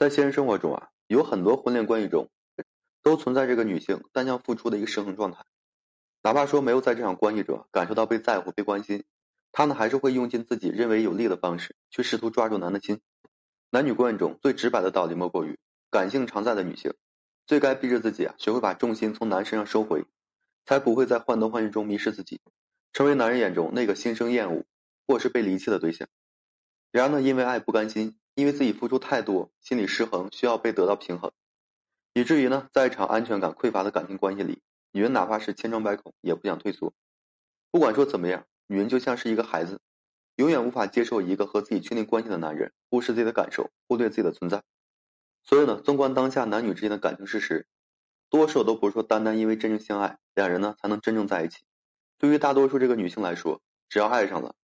在现实生活中啊，有很多婚恋关系中，都存在这个女性单向付出的一个失衡状态。哪怕说没有在这场关系中感受到被在乎、被关心，她呢还是会用尽自己认为有利的方式去试图抓住男的心。男女关系中最直白的道理莫过于，感性常在的女性，最该逼着自己啊，学会把重心从男身上收回，才不会在患得患失中迷失自己，成为男人眼中那个心生厌恶或是被离弃的对象。然而呢，因为爱不甘心。因为自己付出太多，心理失衡，需要被得到平衡，以至于呢，在一场安全感匮乏的感情关系里，女人哪怕是千疮百孔，也不想退缩。不管说怎么样，女人就像是一个孩子，永远无法接受一个和自己确定关系的男人忽视自己的感受，忽略自己的存在。所以呢，纵观当下男女之间的感情事实，多数都不是说单单因为真正相爱，两人呢才能真正在一起。对于大多数这个女性来说，只要爱上了，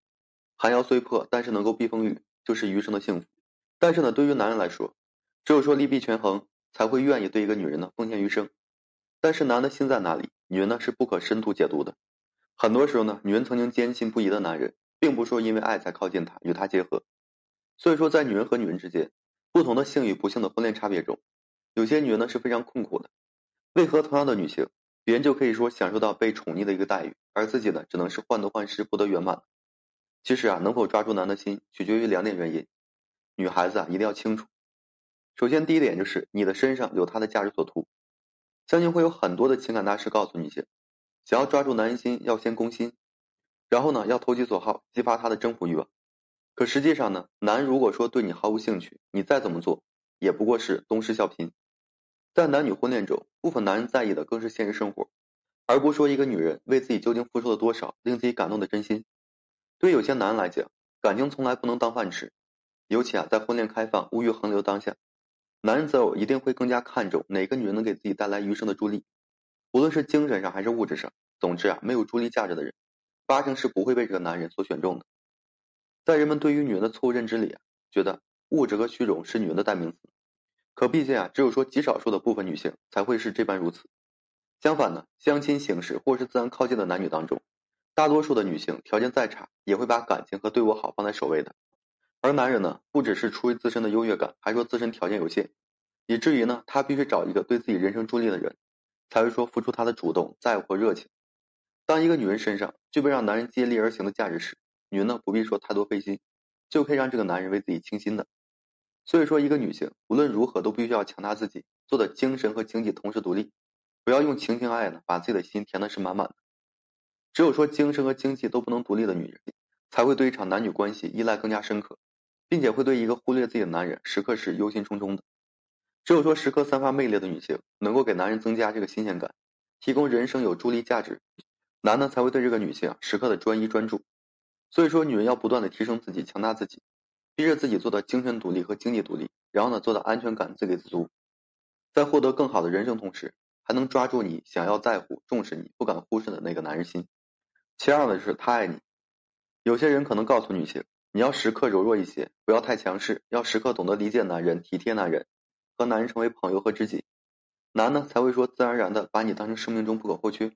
寒窑虽破，但是能够避风雨，就是余生的幸福。但是呢，对于男人来说，只有说利弊权衡，才会愿意对一个女人呢奉献余生。但是男的心在哪里，女人呢是不可深度解读的。很多时候呢，女人曾经坚信不疑的男人，并不说因为爱才靠近他，与他结合。所以说，在女人和女人之间，不同的幸与不幸的婚恋差别中，有些女人呢是非常痛苦的。为何同样的女性，别人就可以说享受到被宠溺的一个待遇，而自己呢只能是患得患失，不得圆满？其实啊，能否抓住男的心，取决于两点原因。女孩子啊，一定要清楚。首先，第一点就是你的身上有他的价值所图。相信会有很多的情感大师告诉女性，想要抓住男人心，要先攻心，然后呢，要投其所好，激发他的征服欲望。可实际上呢，男如果说对你毫无兴趣，你再怎么做，也不过是东施效颦。在男女婚恋中，部分男人在意的更是现实生活，而不说一个女人为自己究竟付出了多少，令自己感动的真心。对有些男人来讲，感情从来不能当饭吃。尤其啊，在婚恋开放、物欲横流当下，男人择偶一定会更加看重哪个女人能给自己带来余生的助力，无论是精神上还是物质上。总之啊，没有助力价值的人，八成是不会被这个男人所选中的。在人们对于女人的错误认知里啊，觉得物质和虚荣是女人的代名词，可毕竟啊，只有说极少数的部分女性才会是这般如此。相反呢，相亲形式或是自然靠近的男女当中，大多数的女性条件再差，也会把感情和对我好放在首位的。而男人呢，不只是出于自身的优越感，还说自身条件有限，以至于呢，他必须找一个对自己人生助力的人，才会说付出他的主动、在乎和热情。当一个女人身上具备让男人接力而行的价值时，女人呢不必说太多费心，就可以让这个男人为自己倾心的。所以说，一个女性无论如何都必须要强大自己，做的精神和经济同时独立，不要用情情爱爱呢把自己的心填的是满满的。只有说精神和经济都不能独立的女人，才会对一场男女关系依赖更加深刻。并且会对一个忽略自己的男人时刻是忧心忡忡的。只有说时刻散发魅力的女性，能够给男人增加这个新鲜感，提供人生有助力价值，男的才会对这个女性时刻的专一专注。所以说，女人要不断的提升自己，强大自己，逼着自己做到精神独立和经济独立，然后呢，做到安全感自给自足，在获得更好的人生同时，还能抓住你想要在乎、重视你、不敢忽视的那个男人心。其二呢，就是他爱你。有些人可能告诉女性。你要时刻柔弱一些，不要太强势，要时刻懂得理解男人、体贴男人，和男人成为朋友和知己，男呢才会说自然而然的把你当成生命中不可或缺。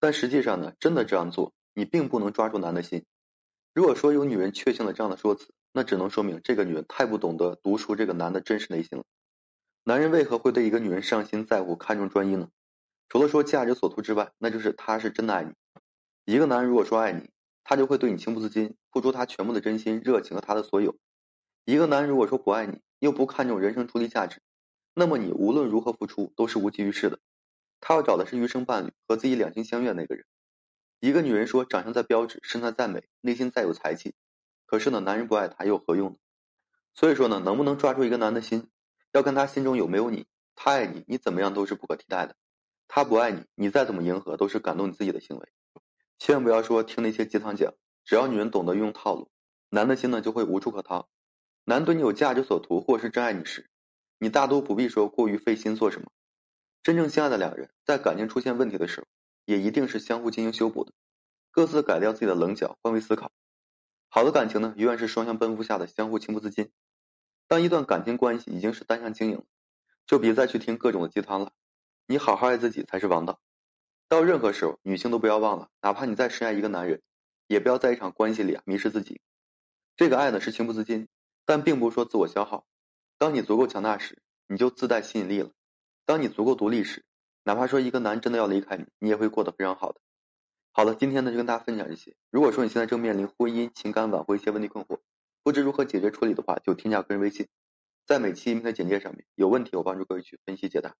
但实际上呢，真的这样做，你并不能抓住男的心。如果说有女人确信了这样的说辞，那只能说明这个女人太不懂得读出这个男的真实内心了。男人为何会对一个女人上心、在乎、看重、专一呢？除了说价值所图之外，那就是他是真的爱你。一个男人如果说爱你，他就会对你情不自禁，付出他全部的真心、热情和他的所有。一个男人如果说不爱你，又不看重人生出力价值，那么你无论如何付出都是无济于事的。他要找的是余生伴侣，和自己两情相悦那个人。一个女人说长相再标致，身材再美，内心再有才气，可是呢，男人不爱她又何用呢？所以说呢，能不能抓住一个男的心，要看他心中有没有你。他爱你，你怎么样都是不可替代的；他不爱你，你再怎么迎合，都是感动你自己的行为。千万不要说听那些鸡汤讲，只要女人懂得用套路，男的心呢就会无处可逃。男对你有价值所图，或是真爱你时，你大都不必说过于费心做什么。真正相爱的两人，在感情出现问题的时候，也一定是相互进行修补的，各自改掉自己的棱角，换位思考。好的感情呢，永远是双向奔赴下的相互情不自禁。当一段感情关系已经是单向经营，就别再去听各种的鸡汤了。你好好爱自己才是王道。到任何时候，女性都不要忘了，哪怕你再深爱一个男人，也不要在一场关系里啊迷失自己。这个爱呢是情不自禁，但并不是说自我消耗。当你足够强大时，你就自带吸引力了。当你足够独立时，哪怕说一个男真的要离开你，你也会过得非常好的。好了，今天呢就跟大家分享这些。如果说你现在正面临婚姻、情感挽回一些问题困惑，不知如何解决处理的话，就添加个人微信，在每期音频的简介上面，有问题我帮助各位去分析解答。